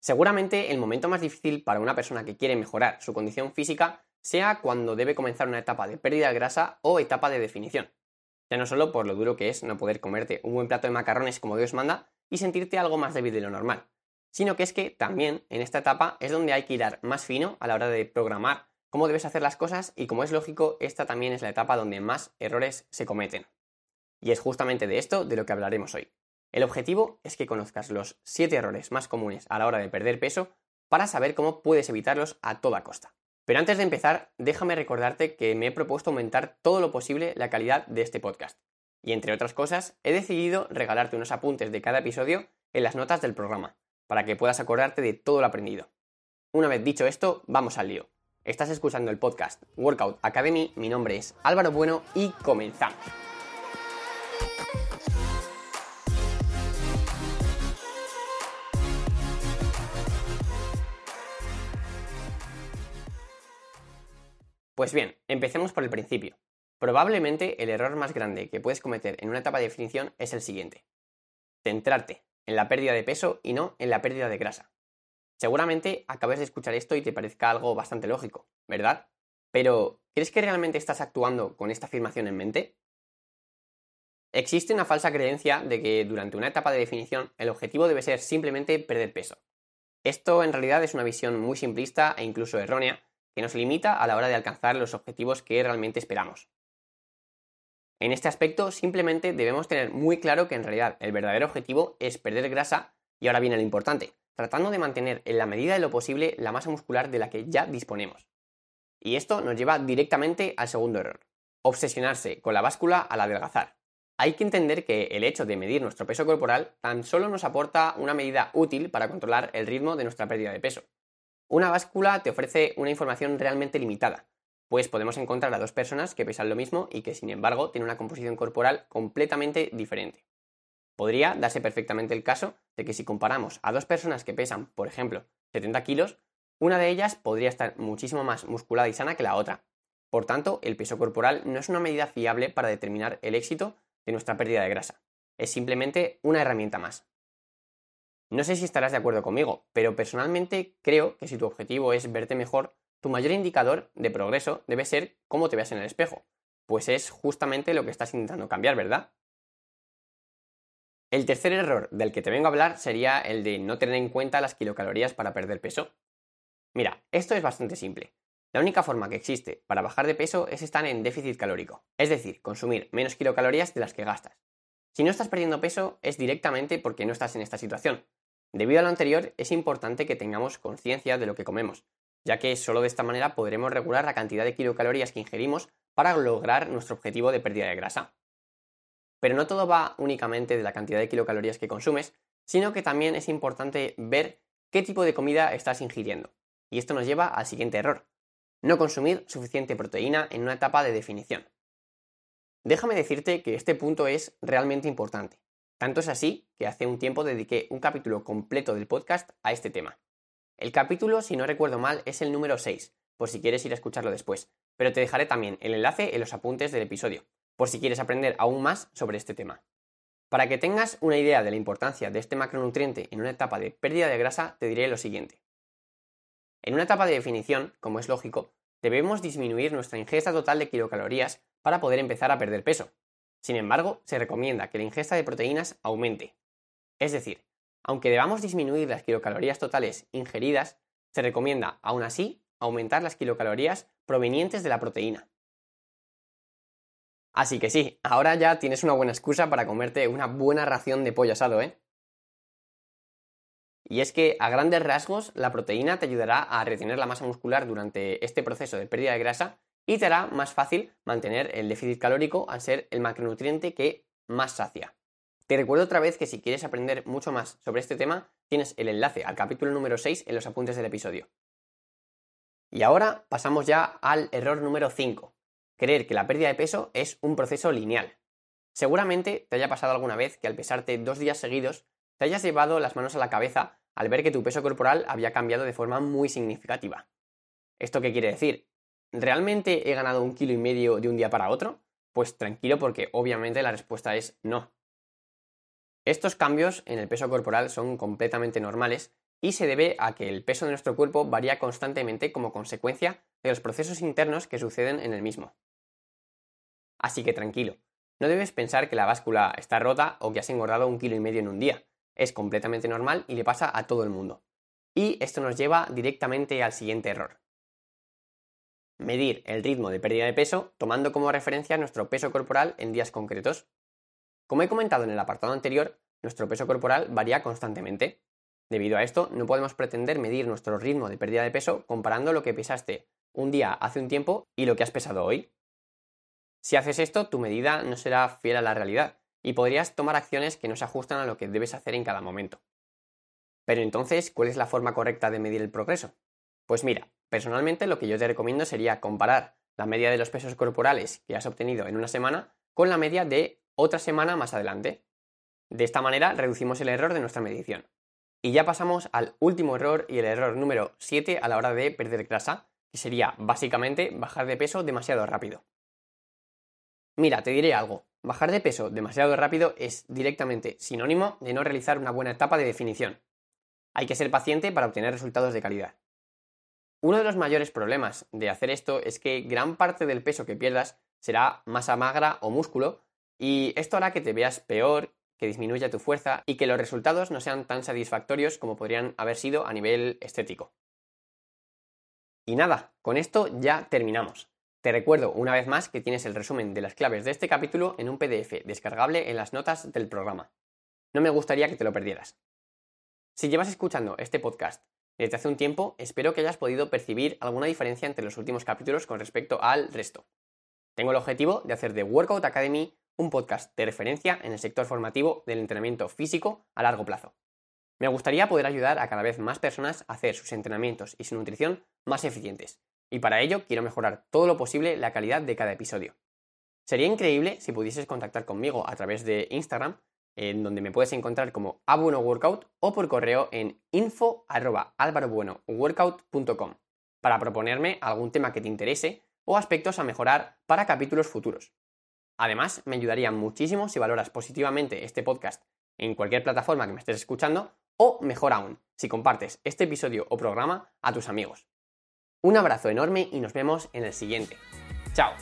Seguramente el momento más difícil para una persona que quiere mejorar su condición física sea cuando debe comenzar una etapa de pérdida de grasa o etapa de definición. Ya no solo por lo duro que es no poder comerte un buen plato de macarrones como Dios manda y sentirte algo más débil de lo normal, sino que es que también en esta etapa es donde hay que ir más fino a la hora de programar cómo debes hacer las cosas y como es lógico, esta también es la etapa donde más errores se cometen. Y es justamente de esto de lo que hablaremos hoy. El objetivo es que conozcas los 7 errores más comunes a la hora de perder peso para saber cómo puedes evitarlos a toda costa. Pero antes de empezar, déjame recordarte que me he propuesto aumentar todo lo posible la calidad de este podcast. Y entre otras cosas, he decidido regalarte unos apuntes de cada episodio en las notas del programa, para que puedas acordarte de todo lo aprendido. Una vez dicho esto, vamos al lío. Estás escuchando el podcast Workout Academy, mi nombre es Álvaro Bueno y comenzamos. Pues bien, empecemos por el principio. Probablemente el error más grande que puedes cometer en una etapa de definición es el siguiente. Centrarte en la pérdida de peso y no en la pérdida de grasa. Seguramente acabes de escuchar esto y te parezca algo bastante lógico, ¿verdad? Pero, ¿crees que realmente estás actuando con esta afirmación en mente? Existe una falsa creencia de que durante una etapa de definición el objetivo debe ser simplemente perder peso. Esto en realidad es una visión muy simplista e incluso errónea que nos limita a la hora de alcanzar los objetivos que realmente esperamos. En este aspecto simplemente debemos tener muy claro que en realidad el verdadero objetivo es perder grasa y ahora viene lo importante, tratando de mantener en la medida de lo posible la masa muscular de la que ya disponemos. Y esto nos lleva directamente al segundo error, obsesionarse con la báscula al adelgazar. Hay que entender que el hecho de medir nuestro peso corporal tan solo nos aporta una medida útil para controlar el ritmo de nuestra pérdida de peso. Una báscula te ofrece una información realmente limitada, pues podemos encontrar a dos personas que pesan lo mismo y que sin embargo tienen una composición corporal completamente diferente. Podría darse perfectamente el caso de que si comparamos a dos personas que pesan, por ejemplo, 70 kilos, una de ellas podría estar muchísimo más musculada y sana que la otra. Por tanto, el peso corporal no es una medida fiable para determinar el éxito de nuestra pérdida de grasa. Es simplemente una herramienta más. No sé si estarás de acuerdo conmigo, pero personalmente creo que si tu objetivo es verte mejor, tu mayor indicador de progreso debe ser cómo te veas en el espejo, pues es justamente lo que estás intentando cambiar, ¿verdad? El tercer error del que te vengo a hablar sería el de no tener en cuenta las kilocalorías para perder peso. Mira, esto es bastante simple. La única forma que existe para bajar de peso es estar en déficit calórico, es decir, consumir menos kilocalorías de las que gastas. Si no estás perdiendo peso es directamente porque no estás en esta situación, Debido a lo anterior, es importante que tengamos conciencia de lo que comemos, ya que solo de esta manera podremos regular la cantidad de kilocalorías que ingerimos para lograr nuestro objetivo de pérdida de grasa. Pero no todo va únicamente de la cantidad de kilocalorías que consumes, sino que también es importante ver qué tipo de comida estás ingiriendo. Y esto nos lleva al siguiente error, no consumir suficiente proteína en una etapa de definición. Déjame decirte que este punto es realmente importante, tanto es así que hace un tiempo dediqué un capítulo completo del podcast a este tema. El capítulo, si no recuerdo mal, es el número 6, por si quieres ir a escucharlo después, pero te dejaré también el enlace en los apuntes del episodio, por si quieres aprender aún más sobre este tema. Para que tengas una idea de la importancia de este macronutriente en una etapa de pérdida de grasa, te diré lo siguiente. En una etapa de definición, como es lógico, debemos disminuir nuestra ingesta total de kilocalorías para poder empezar a perder peso, sin embargo, se recomienda que la ingesta de proteínas aumente. Es decir, aunque debamos disminuir las kilocalorías totales ingeridas, se recomienda, aún así, aumentar las kilocalorías provenientes de la proteína. Así que sí, ahora ya tienes una buena excusa para comerte una buena ración de pollo asado, ¿eh? Y es que, a grandes rasgos, la proteína te ayudará a retener la masa muscular durante este proceso de pérdida de grasa y te hará más fácil mantener el déficit calórico al ser el macronutriente que más sacia. Te recuerdo otra vez que si quieres aprender mucho más sobre este tema, tienes el enlace al capítulo número 6 en los apuntes del episodio. Y ahora pasamos ya al error número 5, creer que la pérdida de peso es un proceso lineal. Seguramente te haya pasado alguna vez que al pesarte dos días seguidos te hayas llevado las manos a la cabeza al ver que tu peso corporal había cambiado de forma muy significativa. ¿Esto qué quiere decir? ¿Realmente he ganado un kilo y medio de un día para otro? Pues tranquilo porque obviamente la respuesta es no. Estos cambios en el peso corporal son completamente normales y se debe a que el peso de nuestro cuerpo varía constantemente como consecuencia de los procesos internos que suceden en el mismo. Así que tranquilo, no debes pensar que la báscula está rota o que has engordado un kilo y medio en un día. Es completamente normal y le pasa a todo el mundo. Y esto nos lleva directamente al siguiente error. Medir el ritmo de pérdida de peso tomando como referencia nuestro peso corporal en días concretos. Como he comentado en el apartado anterior, nuestro peso corporal varía constantemente. Debido a esto, no podemos pretender medir nuestro ritmo de pérdida de peso comparando lo que pesaste un día hace un tiempo y lo que has pesado hoy. Si haces esto, tu medida no será fiel a la realidad y podrías tomar acciones que no se ajustan a lo que debes hacer en cada momento. Pero entonces, ¿cuál es la forma correcta de medir el progreso? Pues mira, personalmente lo que yo te recomiendo sería comparar la media de los pesos corporales que has obtenido en una semana con la media de otra semana más adelante. De esta manera reducimos el error de nuestra medición. Y ya pasamos al último error y el error número 7 a la hora de perder grasa, que sería básicamente bajar de peso demasiado rápido. Mira, te diré algo. Bajar de peso demasiado rápido es directamente sinónimo de no realizar una buena etapa de definición. Hay que ser paciente para obtener resultados de calidad. Uno de los mayores problemas de hacer esto es que gran parte del peso que pierdas será masa magra o músculo y esto hará que te veas peor, que disminuya tu fuerza y que los resultados no sean tan satisfactorios como podrían haber sido a nivel estético. Y nada, con esto ya terminamos. Te recuerdo una vez más que tienes el resumen de las claves de este capítulo en un PDF descargable en las notas del programa. No me gustaría que te lo perdieras. Si llevas escuchando este podcast desde hace un tiempo, espero que hayas podido percibir alguna diferencia entre los últimos capítulos con respecto al resto. Tengo el objetivo de hacer de Workout Academy un podcast de referencia en el sector formativo del entrenamiento físico a largo plazo. Me gustaría poder ayudar a cada vez más personas a hacer sus entrenamientos y su nutrición más eficientes, y para ello quiero mejorar todo lo posible la calidad de cada episodio. Sería increíble si pudieses contactar conmigo a través de Instagram, en donde me puedes encontrar como abuenoworkout o por correo en info@alvarobuenoworkout.com para proponerme algún tema que te interese o aspectos a mejorar para capítulos futuros. Además, me ayudaría muchísimo si valoras positivamente este podcast en cualquier plataforma que me estés escuchando o, mejor aún, si compartes este episodio o programa a tus amigos. Un abrazo enorme y nos vemos en el siguiente. ¡Chao!